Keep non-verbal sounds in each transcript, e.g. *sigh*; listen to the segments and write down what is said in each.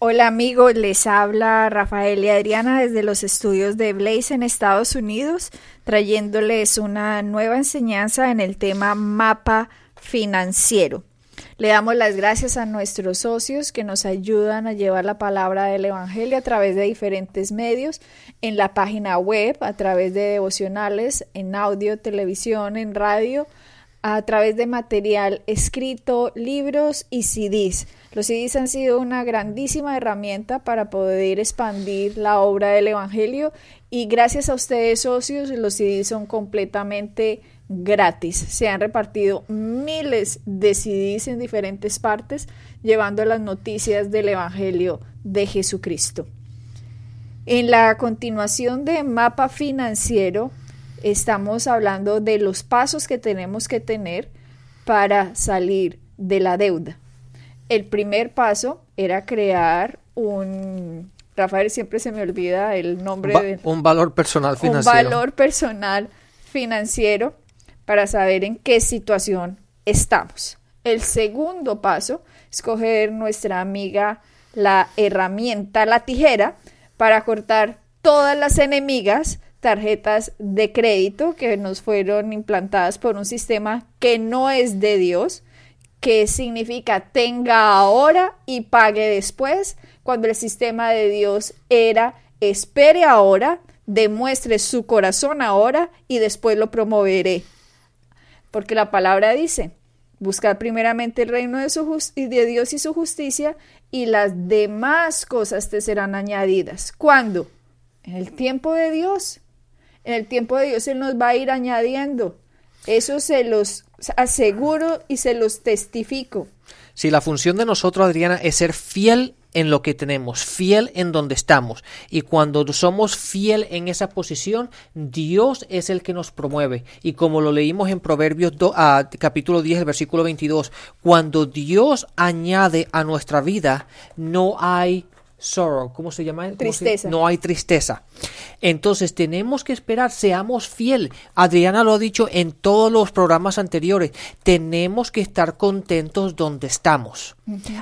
Hola amigos, les habla Rafael y Adriana desde los estudios de Blaze en Estados Unidos, trayéndoles una nueva enseñanza en el tema mapa financiero. Le damos las gracias a nuestros socios que nos ayudan a llevar la palabra del Evangelio a través de diferentes medios, en la página web, a través de devocionales, en audio, televisión, en radio, a través de material escrito, libros y CDs. Los CDs han sido una grandísima herramienta para poder expandir la obra del Evangelio y gracias a ustedes socios los CDs son completamente gratis. Se han repartido miles de CDs en diferentes partes llevando las noticias del Evangelio de Jesucristo. En la continuación de mapa financiero estamos hablando de los pasos que tenemos que tener para salir de la deuda. El primer paso era crear un, Rafael siempre se me olvida el nombre de... Un valor personal financiero. Un valor personal financiero para saber en qué situación estamos. El segundo paso es coger nuestra amiga la herramienta, la tijera, para cortar todas las enemigas tarjetas de crédito que nos fueron implantadas por un sistema que no es de Dios que significa tenga ahora y pague después, cuando el sistema de Dios era espere ahora, demuestre su corazón ahora y después lo promoveré. Porque la palabra dice, buscar primeramente el reino de, de Dios y su justicia y las demás cosas te serán añadidas. ¿Cuándo? En el tiempo de Dios. En el tiempo de Dios Él nos va a ir añadiendo. Eso se los aseguro y se los testifico. Si la función de nosotros, Adriana, es ser fiel en lo que tenemos, fiel en donde estamos. Y cuando somos fiel en esa posición, Dios es el que nos promueve. Y como lo leímos en Proverbios capítulo 10, el versículo 22, cuando Dios añade a nuestra vida, no hay sorrow, ¿cómo se llama? tristeza. No hay tristeza. Entonces tenemos que esperar, seamos fiel. Adriana lo ha dicho en todos los programas anteriores. Tenemos que estar contentos donde estamos.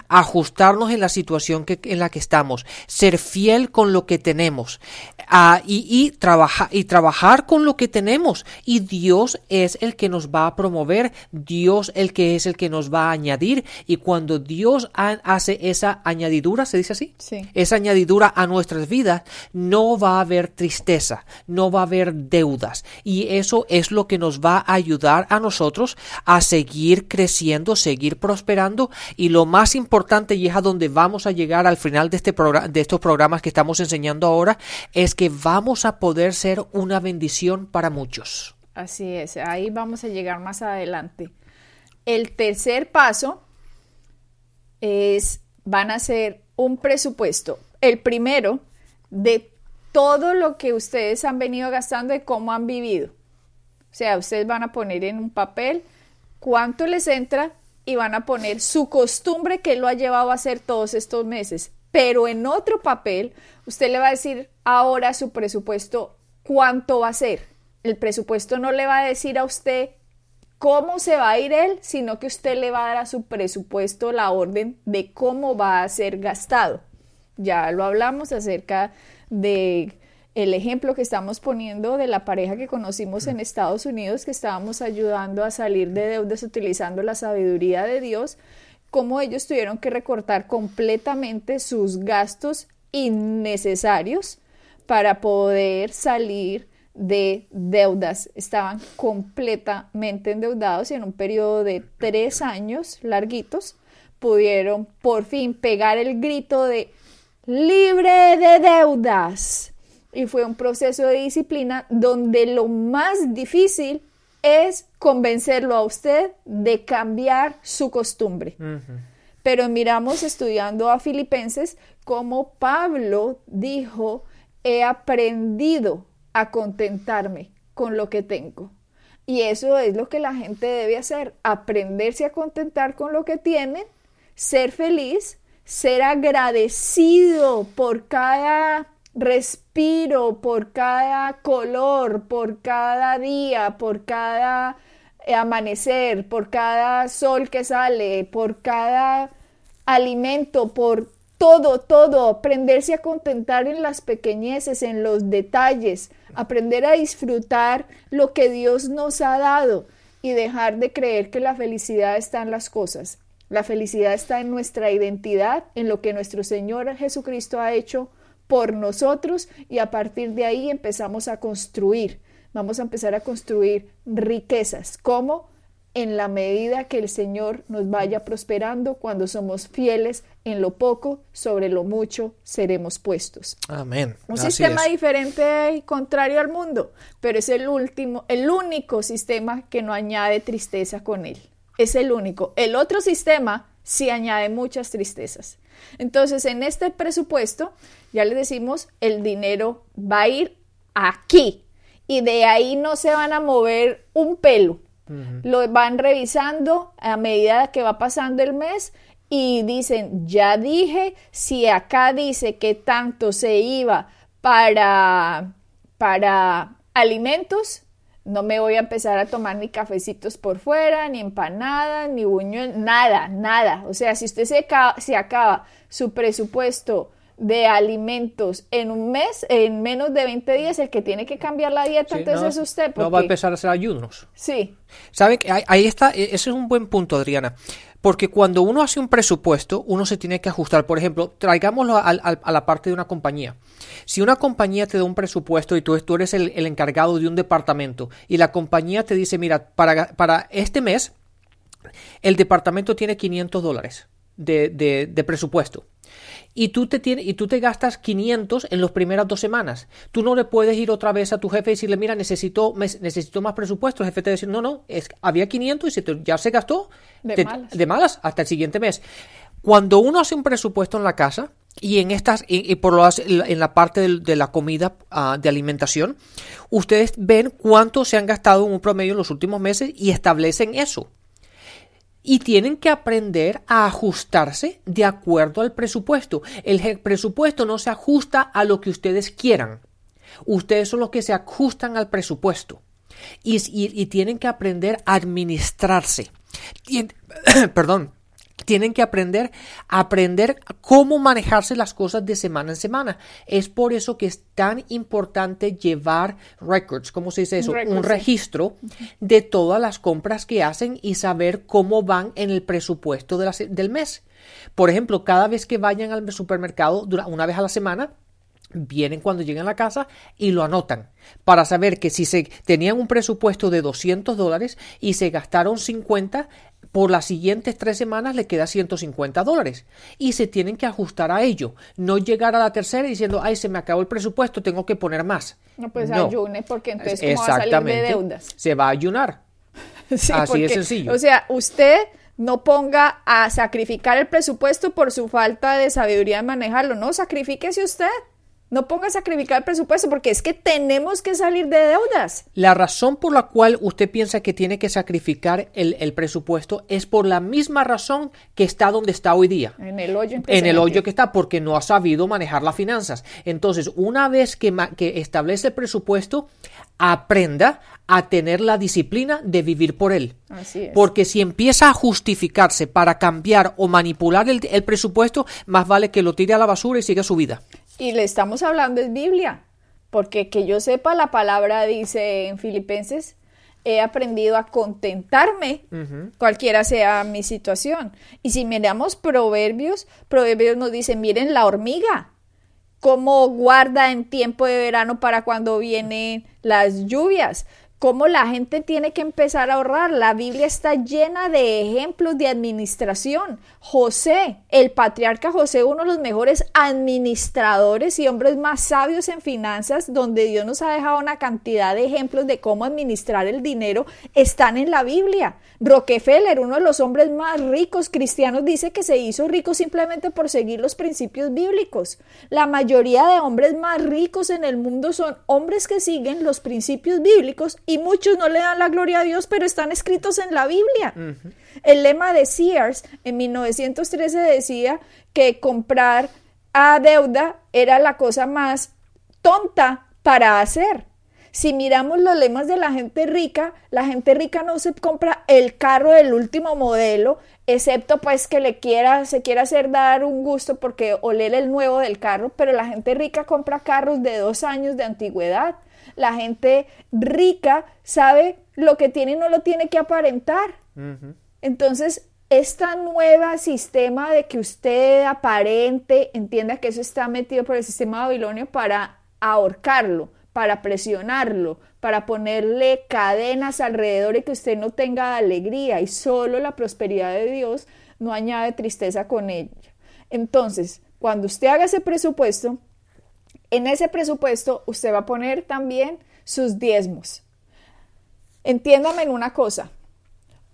Ajustarnos en la situación que, en la que estamos. Ser fiel con lo que tenemos. Ah, y, y, trabajar, y trabajar con lo que tenemos. Y Dios es el que nos va a promover. Dios el que es el que nos va a añadir. Y cuando Dios hace esa añadidura, ¿se dice así? Sí. Esa añadidura a nuestras vidas, no va a haber tristeza, no va a haber deudas y eso es lo que nos va a ayudar a nosotros a seguir creciendo, seguir prosperando y lo más importante y es a donde vamos a llegar al final de, este de estos programas que estamos enseñando ahora es que vamos a poder ser una bendición para muchos. Así es, ahí vamos a llegar más adelante. El tercer paso es, van a ser un presupuesto. El primero de todo lo que ustedes han venido gastando y cómo han vivido. O sea, ustedes van a poner en un papel cuánto les entra y van a poner su costumbre que lo ha llevado a hacer todos estos meses. Pero en otro papel, usted le va a decir ahora su presupuesto cuánto va a ser. El presupuesto no le va a decir a usted cómo se va a ir él, sino que usted le va a dar a su presupuesto la orden de cómo va a ser gastado. Ya lo hablamos acerca de el ejemplo que estamos poniendo de la pareja que conocimos en Estados Unidos, que estábamos ayudando a salir de deudas utilizando la sabiduría de Dios, cómo ellos tuvieron que recortar completamente sus gastos innecesarios para poder salir de deudas. Estaban completamente endeudados y en un periodo de tres años larguitos pudieron por fin pegar el grito de libre de deudas. Y fue un proceso de disciplina donde lo más difícil es convencerlo a usted de cambiar su costumbre. Pero miramos estudiando a Filipenses como Pablo dijo, he aprendido a contentarme con lo que tengo. Y eso es lo que la gente debe hacer, aprenderse a contentar con lo que tiene, ser feliz ser agradecido por cada respiro, por cada color, por cada día, por cada amanecer, por cada sol que sale, por cada alimento, por todo, todo, aprenderse a contentar en las pequeñeces, en los detalles, aprender a disfrutar lo que Dios nos ha dado y dejar de creer que la felicidad está en las cosas. La felicidad está en nuestra identidad, en lo que nuestro Señor Jesucristo ha hecho por nosotros y a partir de ahí empezamos a construir. Vamos a empezar a construir riquezas. ¿Cómo? En la medida que el Señor nos vaya prosperando, cuando somos fieles en lo poco, sobre lo mucho seremos puestos. Amén. Un sistema diferente y contrario al mundo, pero es el último, el único sistema que no añade tristeza con él. Es el único. El otro sistema sí añade muchas tristezas. Entonces, en este presupuesto, ya les decimos, el dinero va a ir aquí y de ahí no se van a mover un pelo lo van revisando a medida que va pasando el mes y dicen, ya dije, si acá dice que tanto se iba para, para alimentos, no me voy a empezar a tomar ni cafecitos por fuera, ni empanadas, ni buñuelos, nada, nada. O sea, si usted se, se acaba su presupuesto de alimentos en un mes, en menos de 20 días, el que tiene que cambiar la dieta, entonces es usted. No va a empezar a hacer ayunos. Sí. ¿Saben? Ahí está, e, ese es un buen punto, Adriana. Porque cuando uno hace un presupuesto, uno se tiene que ajustar. Por ejemplo, traigámoslo a, la parte de una compañía. Si una compañía te da un presupuesto y tú, tú eres el, encargado de un departamento y la compañía te dice, mira, para, para este mes el departamento tiene 500 dólares de, de, de presupuesto y tú te, tienes, y tú te gastas 500 en las primeras dos semanas. Tú no le puedes ir otra vez a tu jefe y decirle, mira, necesito, necesito más presupuesto. El jefe te dice, no, no, es, había 500 y se ya se gastó de, malas. de malas hasta el siguiente mes. Cuando uno hace un presupuesto en la casa, y en estas y, por lo en la parte de, la comida ah, de alimentación ustedes ven cuánto se han gastado en un promedio en los últimos meses y establecen eso y tienen que aprender a ajustarse de acuerdo al presupuesto. El presupuesto no se ajusta a lo que ustedes quieran. Ustedes son los que se ajustan al presupuesto y, y tienen que aprender a administrarse. *clears throat* Perdón, tienen que aprender aprender cómo manejarse las cosas de semana en semana. Es por eso que es tan importante llevar records, ¿cómo se dice eso? Un registro de todas las compras que hacen y saber cómo van en el presupuesto del mes. Por ejemplo, cada vez que vayan al supermercado una vez a la semana, vienen cuando llegan a la casa y lo anotan para saber que si se tenían un presupuesto de 200 dólares y se gastaron 50, por las siguientes tres semanas le queda 150 dólares y se tienen que ajustar a ello, no llegar a la tercera diciendo, ay, se me acabó el presupuesto, tengo que poner más. No, pues ayune porque entonces ¿cómo va a salir de deudas? Se va a ayunar. *laughs* Así de sencillo. O sea, usted no ponga a sacrificar el presupuesto por su falta de sabiduría de manejarlo, no, sacrifíquese usted. No ponga a sacrificar el presupuesto porque es que tenemos que salir de deudas. La razón por la cual usted piensa que tiene que sacrificar el, presupuesto es por la misma razón que está donde está hoy día. En el hoyo. En el hoyo que está porque no ha sabido manejar las finanzas. Entonces, una vez que, que establece el presupuesto, aprenda a tener la disciplina de vivir por él. Así es. Porque si empieza a justificarse para cambiar o manipular el, el presupuesto, más vale que lo tire a la basura y siga su vida. Y le estamos hablando de Biblia, porque que yo sepa, la palabra dice en Filipenses, he aprendido a contentarme, cualquiera sea mi situación. Y si miramos Proverbios, Proverbios nos dice, miren la hormiga, cómo guarda en tiempo de verano para cuando vienen las lluvias cómo la gente tiene que empezar a ahorrar. La Biblia está llena de ejemplos de administración. José, el patriarca José, uno de los mejores administradores y hombres más sabios en finanzas, donde Dios nos ha dejado una cantidad de ejemplos de cómo administrar el dinero, están en la Biblia. Rockefeller, uno de los hombres más ricos cristianos, dice que se hizo rico simplemente por seguir los principios bíblicos. La mayoría de hombres más ricos en el mundo son hombres que siguen los principios bíblicos y muchos no le dan la gloria a Dios, pero están escritos en la Biblia. El lema de Sears en 1913 decía que comprar a deuda era la cosa más tonta para hacer. Si miramos los lemas de la gente rica, la gente rica no se compra el carro del último modelo, excepto pues que le quiera, se quiera hacer dar un gusto porque oler el nuevo del carro, pero la gente rica compra carros de dos años de antigüedad. La gente rica sabe lo que tiene y no lo tiene que aparentar. Entonces, esta nueva sistema de que usted aparente, entienda que eso está metido por el sistema babilonio para ahorcarlo, para presionarlo, para ponerle cadenas alrededor y que usted no tenga alegría y solo la prosperidad de Dios no añade tristeza con ella. Entonces, cuando usted haga ese presupuesto, en ese presupuesto usted va a poner también sus diezmos. Entiéndame en una cosa,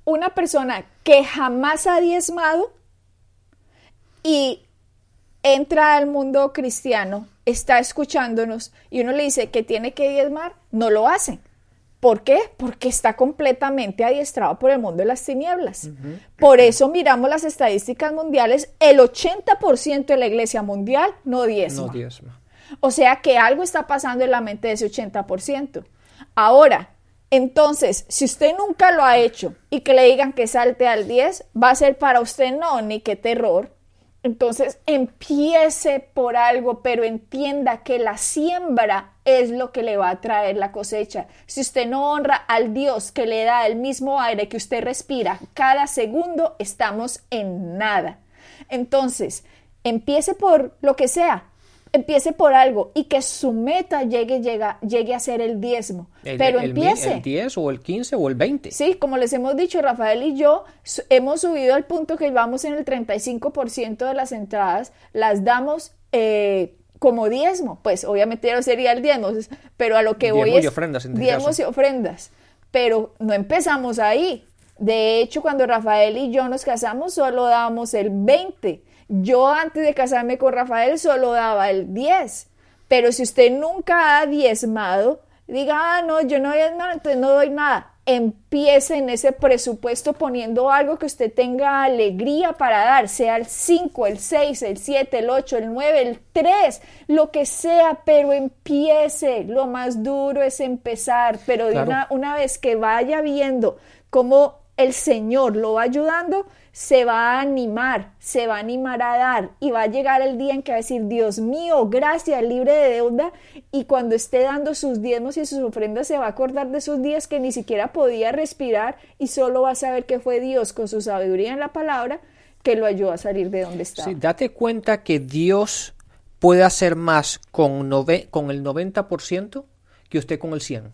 una persona que jamás ha diezmado y entra al mundo cristiano, está escuchándonos y uno le dice que tiene que diezmar, no lo hace. ¿Por qué? Porque está completamente adiestrado por el mundo de las tinieblas. Por eso miramos las estadísticas mundiales, el 80% de la iglesia mundial no diezma. no diezma. O sea que algo está pasando en la mente de ese 80%. Ahora, entonces, si usted nunca lo ha hecho y que le digan que salte al 10, va a ser para usted no, ni qué terror. Entonces, empiece por algo, pero entienda que la siembra es lo que le va a traer la cosecha. Si usted no honra al Dios que le da el mismo aire que usted respira cada segundo, estamos en nada. Entonces, empiece por lo que sea, empiece por algo y que su meta llegue, llegue a ser el diezmo. pero empiece. El 10 o el 15 o el 20. Sí, como les hemos dicho, Rafael y yo hemos subido al punto que vamos en el 35% de las entradas, las damos eh, como diezmo. Pues obviamente ya no sería el diezmo, pero a lo que voy es... Y ofrendas, en diezmos y ofrendas. Pero no empezamos ahí. De hecho, cuando Rafael y yo nos casamos, solo damos el 20 yo antes de casarme con Rafael solo daba el 10, pero si usted nunca ha diezmado, diga, ah, no, yo no diezmado, entonces no doy nada. Empiece en ese presupuesto poniendo algo que usted tenga alegría para dar, sea el 5, el 6, el 7, el 8, el 9, el 3, lo que sea, pero empiece. Lo más duro es empezar, pero una, una vez que vaya viendo cómo el Señor lo va ayudando, se va a animar, se va a animar a dar y va a llegar el día en que va a decir, Dios mío, gracias, libre de deuda. Y cuando esté dando sus diezmos y sus ofrendas, se va a acordar de esos días que ni siquiera podía respirar y solo va a saber que fue Dios con su sabiduría en la palabra que lo ayudó a salir de donde estaba. Sí, date cuenta que Dios puede hacer más con, con el 90% que usted con el 100%.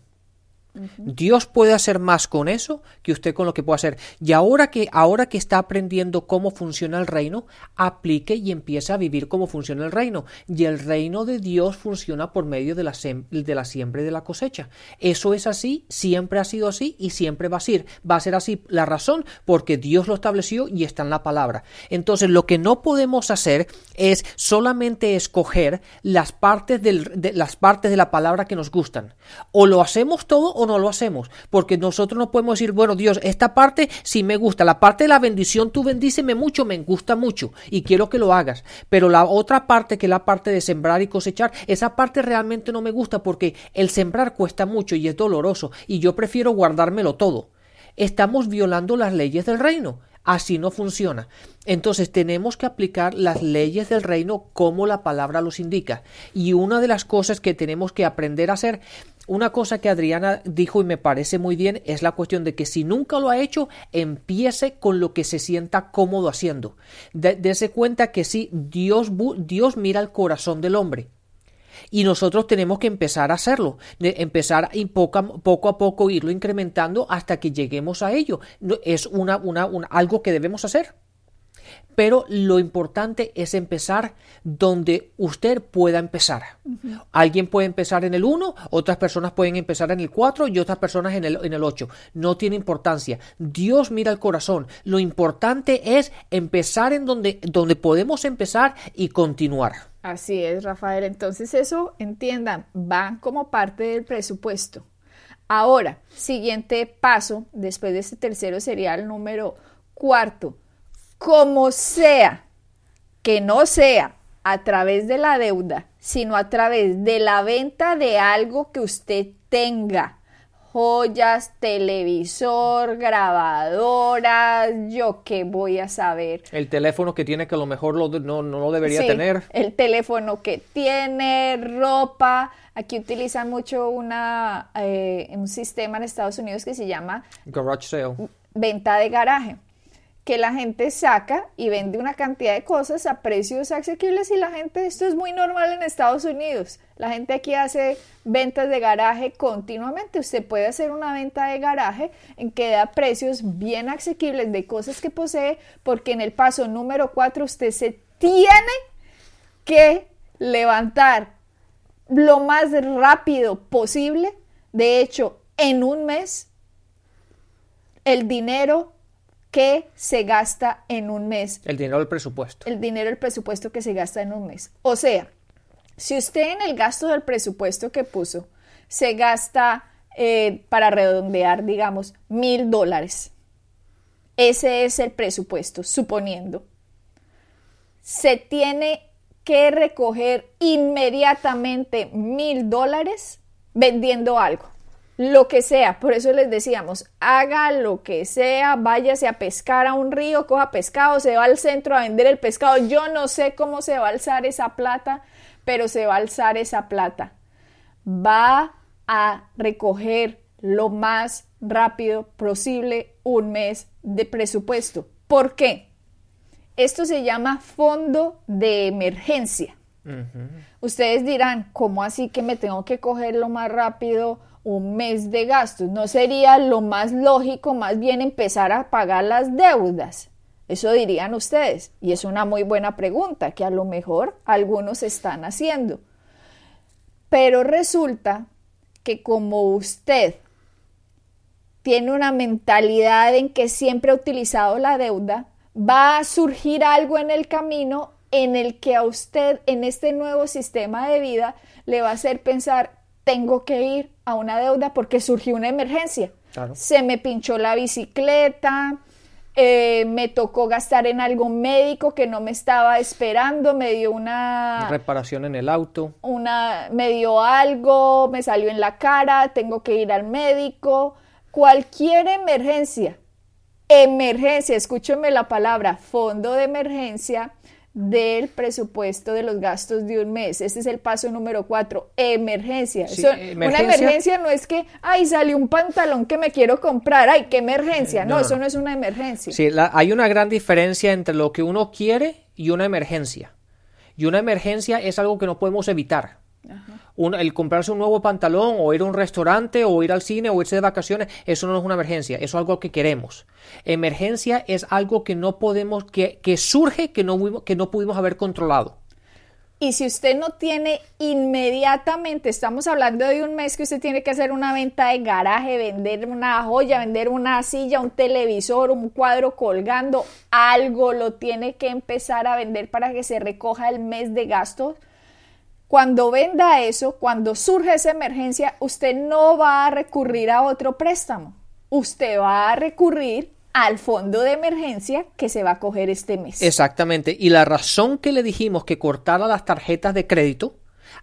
Dios puede hacer más con eso que usted con lo que puede hacer. Y ahora que, ahora que está aprendiendo cómo funciona el reino, aplique y empiece a vivir cómo funciona el reino. Y el reino de Dios funciona por medio de la, de la siembra y de la cosecha. Eso es así, siempre ha sido así y siempre va a ser. Va a ser así la razón porque Dios lo estableció y está en la palabra. Entonces, lo que no podemos hacer es solamente escoger las partes, de, las partes de la palabra que nos gustan. O lo hacemos todo o no lo hacemos, porque nosotros no podemos decir, bueno, Dios, esta parte sí me gusta, la parte de la bendición, tú bendíceme mucho, me gusta mucho y quiero que lo hagas, pero la otra parte, que es la parte de sembrar y cosechar, esa parte realmente no me gusta porque el sembrar cuesta mucho y es doloroso y yo prefiero guardármelo todo. Estamos violando las leyes del reino. Así no funciona. Entonces tenemos que aplicar las leyes del reino como la palabra los indica. Y una de las cosas que tenemos que aprender a hacer una cosa que Adriana dijo y me parece muy bien es la cuestión de que si nunca lo ha hecho, empiece con lo que se sienta cómodo haciendo. Dese cuenta que sí, Dios, Dios mira el corazón del hombre. Y nosotros tenemos que empezar a hacerlo, empezar y poco, a, poco a poco irlo incrementando hasta que lleguemos a ello. Es una, una, algo que debemos hacer pero lo importante es empezar donde usted pueda empezar. Alguien puede empezar en el 1, otras personas pueden empezar en el 4 y otras personas en el, en el 8. No tiene importancia. Dios mira el corazón. Lo importante es empezar en donde, donde podemos empezar y continuar. Así es, Rafael. Entonces eso, entiendan, van como parte del presupuesto. Ahora, siguiente paso, después de este tercero sería el número cuarto como sea, que no sea a través de la deuda, sino a través de la venta de algo que usted tenga. joyas, televisor, grabadoras, yo qué voy a saber. El teléfono que tiene que a lo mejor lo, no, no, lo debería Sí, tener. El teléfono que tiene, ropa. Aquí utilizan mucho una, eh, un sistema en Estados Unidos que se llama Garage sale. venta de garaje, que la gente saca y vende una cantidad de cosas a precios asequibles y la gente, esto es muy normal en Estados Unidos. La gente aquí hace ventas de garaje continuamente. Usted puede hacer una venta de garaje en que da precios bien asequibles de cosas que posee, porque en el paso número 4 usted se tiene que levantar lo más rápido posible. De hecho, en un mes, el dinero que se gasta en un mes, El dinero del presupuesto. el dinero del presupuesto que se gasta en un mes. O sea, si usted en el gasto del presupuesto que puso se gasta, eh, para redondear, digamos, mil dólares, ese es el presupuesto, suponiendo, se tiene que recoger inmediatamente mil dólares vendiendo algo, lo que sea. Por eso les decíamos, haga lo que sea, váyase a pescar a un río, coja pescado, se va al centro a vender el pescado. Yo no sé cómo se va a alzar esa plata, pero se va a alzar esa plata. Va a recoger lo más rápido posible un mes de presupuesto. ¿Por qué? Esto se llama fondo de emergencia. Ustedes dirán, ¿cómo así que me tengo que coger lo más rápido un mes de gastos? ¿No sería lo más lógico más bien empezar a pagar las deudas? Eso dirían ustedes. Y es una muy buena pregunta que a lo mejor algunos están haciendo. Pero resulta que como usted tiene una mentalidad en que siempre ha utilizado la deuda, va a surgir algo en el camino en el que a usted en este nuevo sistema de vida le va a hacer pensar, tengo que ir a una deuda porque surgió una emergencia. Claro. Se me pinchó la bicicleta, eh, me tocó gastar en algo médico que no me estaba esperando, me dio una Reparación en el auto. una, me dio algo, me salió en la cara, tengo que ir al médico, cualquier emergencia, emergencia, escúcheme la palabra, fondo de emergencia del presupuesto de los gastos de un mes. Este es el paso número cuatro, emergencia. Sí, Eso- emergencia. Una emergencia no es que, ay, salió un pantalón que me quiero comprar, ay, qué emergencia. No, No, no, eso no. no es una emergencia. Sí, la- hay una gran diferencia entre lo que uno quiere y una emergencia. Y una emergencia es algo que no podemos evitar. El comprarse un nuevo pantalón o ir a un restaurante o ir al cine o irse de vacaciones, eso no es una emergencia, eso es algo que queremos. Emergencia es algo que no podemos, que, que surge que no, que no pudimos haber controlado. Y si usted no tiene inmediatamente, estamos hablando de un mes que usted tiene que hacer una venta de garaje, vender una joya, vender una silla, un televisor, un cuadro colgando, algo lo tiene que empezar a vender para que se recoja el mes de gastos. Cuando venda eso, cuando surge esa emergencia, usted no va a recurrir a otro préstamo. Usted va a recurrir al fondo de emergencia que se va a coger este mes. Exactamente. Y la razón que le dijimos que cortara las tarjetas de crédito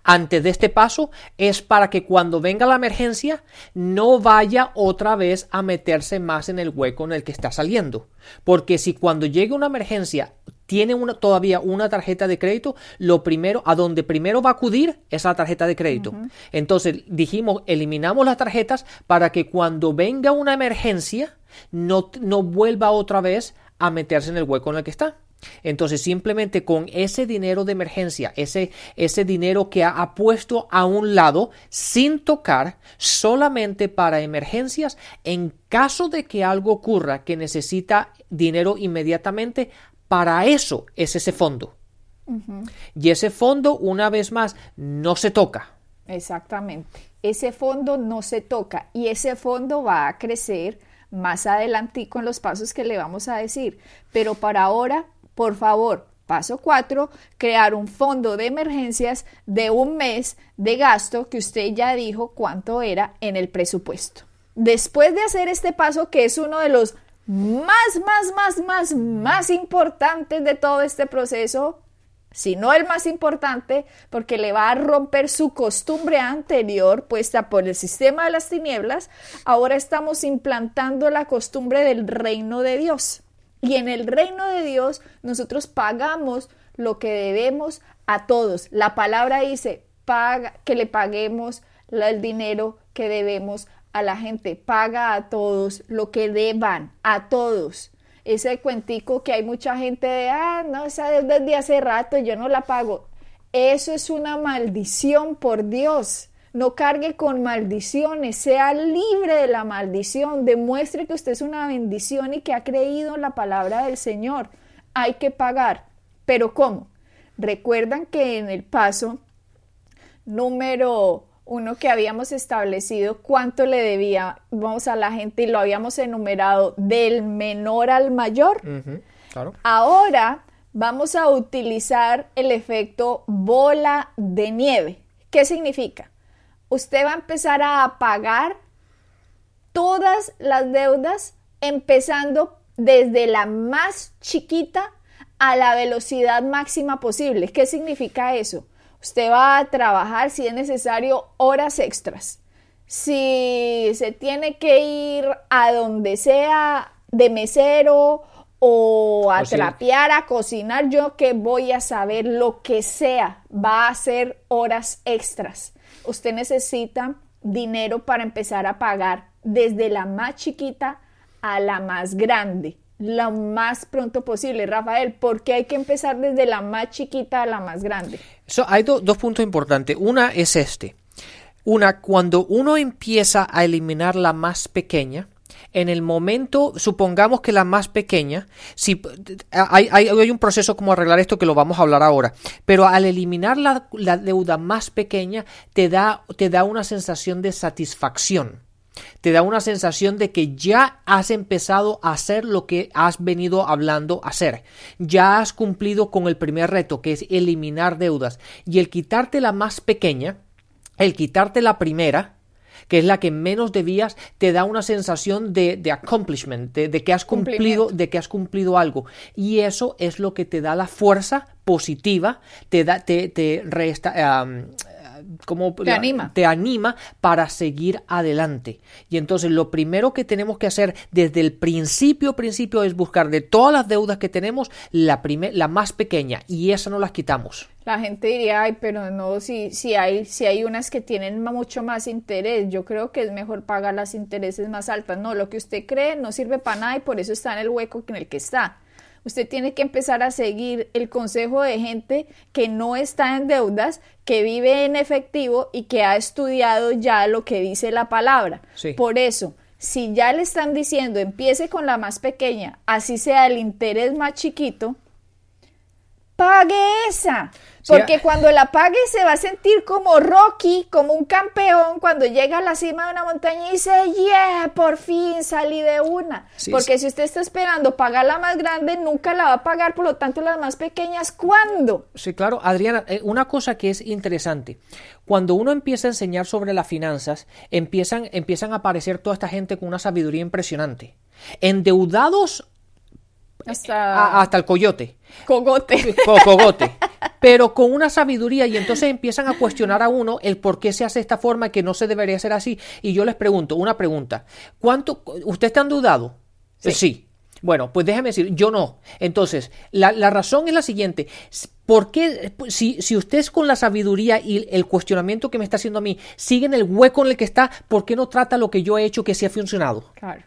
antes de este paso es para que cuando venga la emergencia no vaya otra vez a meterse más en el hueco en el que está saliendo. Porque si cuando llegue una emergencia tiene una, todavía una tarjeta de crédito, lo primero, a donde primero va a acudir es a la tarjeta de crédito. Entonces dijimos, eliminamos las tarjetas para que cuando venga una emergencia no, no vuelva otra vez a meterse en el hueco en el que está. Entonces, simplemente con ese dinero de emergencia, ese, ese dinero que ha, ha puesto a un lado sin tocar, solamente para emergencias, en caso de que algo ocurra que necesita dinero inmediatamente, para eso es ese fondo. Y ese fondo, una vez más, no se toca. Exactamente. Ese fondo no se toca y ese fondo va a crecer más adelantico en los pasos que le vamos a decir. Pero para ahora, por favor, paso 4, crear un fondo de emergencias de un mes de gasto que usted ya dijo cuánto era en el presupuesto. Después de hacer este paso, que es uno de los más, más, más, más, más importantes de todo este proceso, sino el más importante, porque le va a romper su costumbre anterior puesta por el sistema de las tinieblas, ahora estamos implantando la costumbre del reino de Dios. Y en el reino de Dios nosotros pagamos lo que debemos a todos. La palabra dice paga, que le paguemos el dinero que debemos a la gente. Paga a todos lo que deban, a todos ese cuentico que hay mucha gente de, ah, no, esa deuda es de hace rato, yo no la pago. Eso es una maldición por Dios. No cargue con maldiciones, sea libre de la maldición, demuestre que usted es una bendición y que ha creído en la palabra del Señor. Hay que pagar. Pero ¿cómo? Recuerdan que en el paso número uno que habíamos establecido cuánto le debíamos a la gente y lo habíamos enumerado del menor al mayor. Ahora vamos a utilizar el efecto bola de nieve. ¿Qué significa? Usted va a empezar a pagar todas las deudas empezando desde la más chiquita a la velocidad máxima posible. ¿Qué significa eso? Usted va a trabajar si es necesario horas extras. Si se tiene que ir a donde sea de mesero o a trapear, a cocinar, yo que voy a saber lo que sea, va a ser horas extras. Usted necesita dinero para empezar a pagar desde la más chiquita a la más grande lo más pronto posible. Rafael, ¿por qué hay que empezar desde la más chiquita a la más grande? hay dos puntos importantes. Una es este. Una, cuando uno empieza a eliminar la más pequeña, en el momento, supongamos que la más pequeña, si hay, hay, un proceso como arreglar esto que lo vamos a hablar ahora, pero al eliminar la, la deuda más pequeña te da, te da una sensación de satisfacción te da una sensación de que ya has empezado a hacer lo que has venido hablando hacer. Ya has cumplido con el primer reto, que es eliminar deudas. Y el quitarte la más pequeña, el quitarte la primera, que es la que menos debías, te da una sensación de, accomplishment, de, que has cumplido, de que has cumplido algo. Y eso es lo que te da la fuerza positiva, te da, te, te resta, como te anima. te anima para seguir adelante. Y entonces lo primero que tenemos que hacer desde el principio, principio es buscar de todas las deudas que tenemos la, la más pequeña y esa no las quitamos. La gente diría, ay, pero no, si, si, hay, si hay unas que tienen mucho más interés, yo creo que es mejor pagar las intereses más altas. No, lo que usted cree no sirve para nada y por eso está en el hueco en el que está. Usted tiene que empezar a seguir el consejo de gente que no está en deudas, que vive en efectivo y que ha estudiado ya lo que dice la palabra. Por eso, si ya le están diciendo empiece con la más pequeña, así sea el interés más chiquito, pague esa. Porque cuando la pague se va a sentir como Rocky, como un campeón, cuando llega a la cima de una montaña y dice, yeah, por fin salí de una. Porque si usted está esperando pagar la más grande, nunca la va a pagar, por lo tanto las más pequeñas, ¿cuándo? Sí, claro, Adriana, eh, una cosa que es interesante, cuando uno empieza a enseñar sobre las finanzas, empiezan, empiezan a aparecer toda esta gente con una sabiduría impresionante. Endeudados hasta, hasta el coyote. Cogote. Cogote. Pero con una sabiduría y entonces empiezan a cuestionar a uno el por qué se hace de esta forma que no se debería hacer así. Y yo les pregunto, una pregunta. ¿Cuánto, ¿Usted está endeudado? Sí. Bueno, pues déjeme decir, yo no. Entonces, la, razón es la siguiente. ¿Por qué, si, si usted es con la sabiduría y el cuestionamiento que me está haciendo a mí, sigue en el hueco en el que está, ¿por qué no trata lo que yo he hecho que sí ha funcionado? Claro.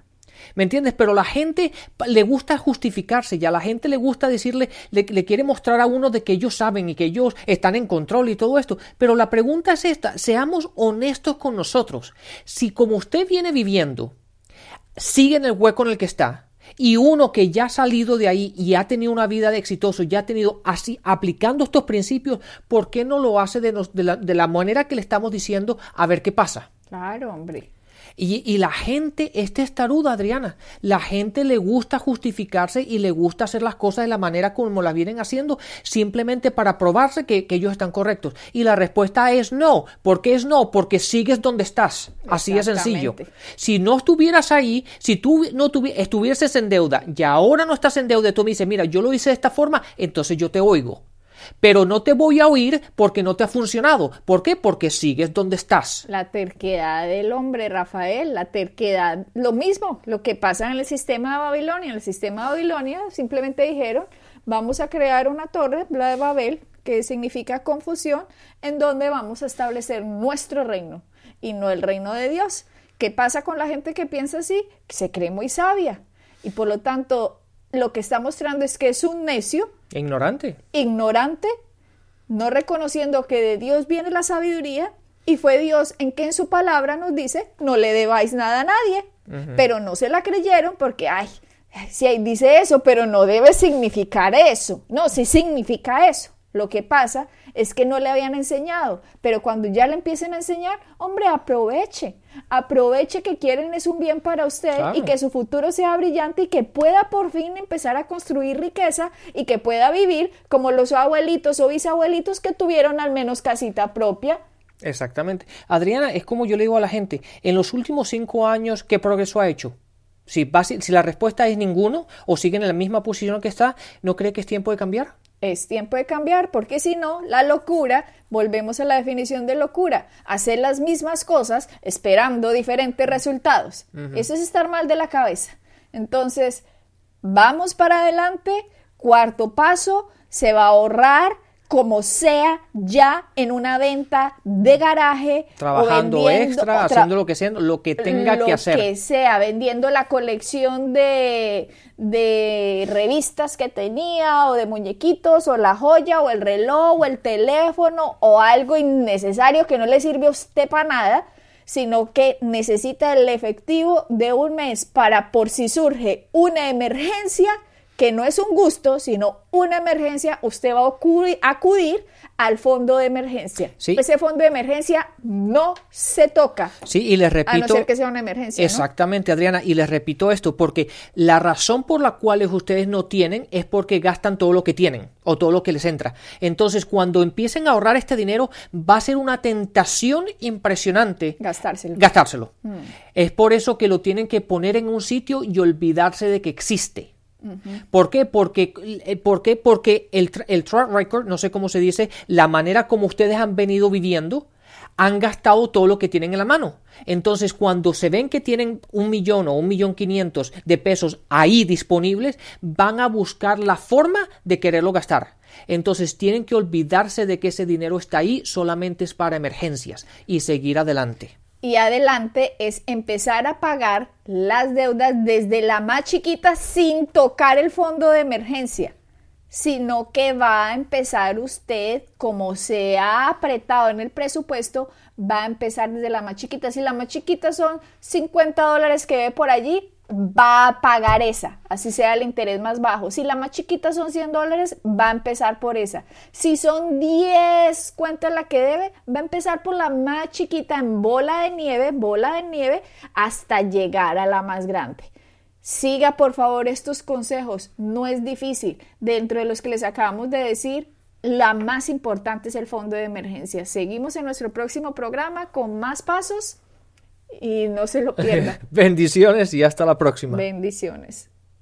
¿Me entiendes? Pero la gente le gusta justificarse y a la gente le gusta decirle, le, quiere mostrar a uno de que ellos saben y que ellos están en control y todo esto. Pero la pregunta es esta, seamos honestos con nosotros. Si como usted viene viviendo, sigue en el hueco en el que está, y uno que ya ha salido de ahí y ha tenido una vida de exitoso, ya ha tenido así, aplicando estos principios, ¿por qué no lo hace de, la, de la manera que le estamos diciendo a ver qué pasa? Claro, hombre. Y, la gente es testaruda, Adriana. La gente le gusta justificarse y le gusta hacer las cosas de la manera como las vienen haciendo, simplemente para probarse que, ellos están correctos. Y la respuesta es no. ¿Por qué es no? Porque sigues donde estás. Así de sencillo. Si no estuvieras ahí, si tú no estuvieses en deuda y ahora no estás en deuda, tú me dices, mira, yo lo hice de esta forma, entonces yo te oigo. Pero no te voy a oír porque no te ha funcionado. ¿Por qué? Porque sigues donde estás. La terquedad del hombre, Rafael, la terquedad, lo mismo, lo que pasa en el sistema de Babilonia. En el sistema de Babilonia simplemente dijeron, vamos a crear una torre, la de Babel, que significa confusión, en donde vamos a establecer nuestro reino y no el reino de Dios. ¿Qué pasa con la gente que piensa así? Se cree muy sabia y por lo tanto lo que está mostrando es que es un necio. Ignorante. Ignorante, no reconociendo que de Dios viene la sabiduría y fue Dios en que en su palabra nos dice, no le debáis nada a nadie, pero no se la creyeron porque, ay, si ahí dice eso, pero no debe significar eso. No, sí significa eso. Lo que pasa es que no le habían enseñado, pero cuando ya le empiecen a enseñar, hombre, aproveche, aproveche que quieren es un bien para usted y que su futuro sea brillante y que pueda por fin empezar a construir riqueza y que pueda vivir como los abuelitos o bisabuelitos que tuvieron al menos casita propia. Exactamente. Adriana, es como yo le digo a la gente, en los últimos cinco años, ¿qué progreso ha hecho? Si, si la respuesta es ninguno o siguen en la misma posición que está, ¿no cree que es tiempo de cambiar? Es tiempo de cambiar, porque si no, la locura, volvemos a la definición de locura, hacer las mismas cosas esperando diferentes resultados. Eso es estar mal de la cabeza. Entonces, vamos para adelante, cuarto paso, se va a ahorrar como sea ya en una venta de garaje trabajando extra haciendo lo que sea lo que tenga que hacer. lo que sea vendiendo la colección de de revistas que tenía o de muñequitos o la joya o el reloj o el teléfono o algo innecesario que no le sirve a usted para nada sino que necesita el efectivo de un mes para por si surge una emergencia que no es un gusto, sino una emergencia, usted va a acudir, al fondo de emergencia. Ese fondo de emergencia no se toca. Sí, y les repito. A no ser que sea una emergencia. Exactamente, Adriana. Y les repito esto, porque la razón por la cual ustedes no tienen es porque gastan todo lo que tienen o todo lo que les entra. Entonces, cuando empiecen a ahorrar este dinero, va a ser una tentación impresionante. Gastárselo. Gastárselo. Mm. Es por eso que lo tienen que poner en un sitio y olvidarse de que existe. ¿Por qué? Porque, eh, ¿por qué? Porque el, el track record, no sé cómo se dice, la manera como ustedes han venido viviendo, han gastado todo lo que tienen en la mano. Entonces, cuando se ven que tienen un millón o un millón quinientos de pesos ahí disponibles, van a buscar la forma de quererlo gastar. Entonces, tienen que olvidarse de que ese dinero está ahí, solamente es para emergencias y seguir adelante y adelante es empezar a pagar las deudas desde la más chiquita sin tocar el fondo de emergencia, sino que va a empezar usted, como se ha apretado en el presupuesto, va a empezar desde la más chiquita. Si la más chiquita son 50 dólares que ve por allí, va a pagar esa, así sea el interés más bajo. Si la más chiquita son 100 dólares, va a empezar por esa. Si son 10 cuentas la que debe, va a empezar por la más chiquita en bola de nieve, bola de nieve, hasta llegar a la más grande. Siga por favor estos consejos, no es difícil. Dentro de los que les acabamos de decir, la más importante es el fondo de emergencia. Seguimos en nuestro próximo programa con más pasos y no se lo pierda. *laughs* Bendiciones y hasta la próxima. Bendiciones.